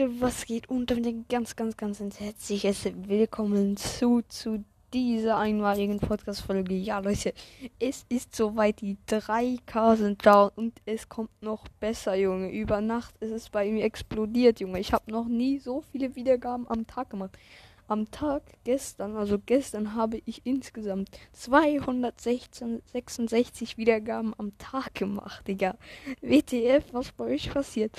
Leute, was geht? Und damit ein ganz, ganz, ganz herzliches Willkommen zu, zu dieser einmaligen Podcast-Folge. Ja, Leute, es ist soweit, die 3K sind da und es kommt noch besser, Junge. Über Nacht ist es bei mir explodiert, Junge. Ich habe noch nie so viele Wiedergaben am Tag gemacht. Am Tag gestern, also gestern, habe ich insgesamt 266 Wiedergaben am Tag gemacht, Digga. WTF, was bei euch passiert?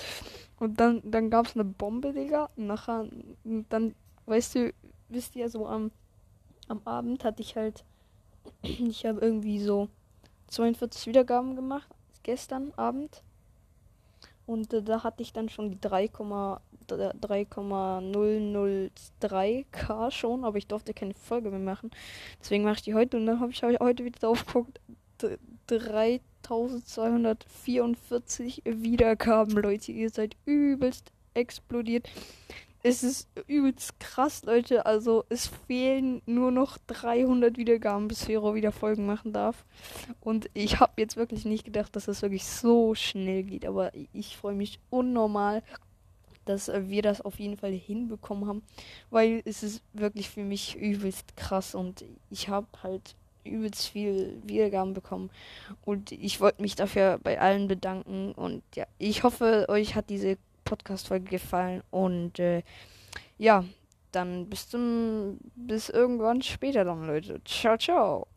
Und dann, dann gab es eine Bombe, Digga. Nachher, dann, weißt du, wisst ihr, so am, am Abend hatte ich halt, ich habe irgendwie so 42 Wiedergaben gemacht, gestern Abend. Und äh, da hatte ich dann schon die 3,003k schon, aber ich durfte keine Folge mehr machen. Deswegen mache ich die heute und dann habe ich heute wieder drauf geguckt. 3244 Wiedergaben, Leute. Ihr seid übelst explodiert es ist übelst krass, Leute. Also es fehlen nur noch 300 Wiedergaben, bis Fero wieder Folgen machen darf. Und ich habe jetzt wirklich nicht gedacht, dass das wirklich so schnell geht. Aber ich freue mich unnormal, dass wir das auf jeden Fall hinbekommen haben. Weil es ist wirklich für mich übelst krass. Und ich habe halt übelst viel Wiedergaben bekommen. Und ich wollte mich dafür bei allen bedanken. Und ja, ich hoffe, euch hat diese Podcast-Folge gefallen. Und äh, ja, dann bis zum bis irgendwann später dann, Leute. Ciao, ciao.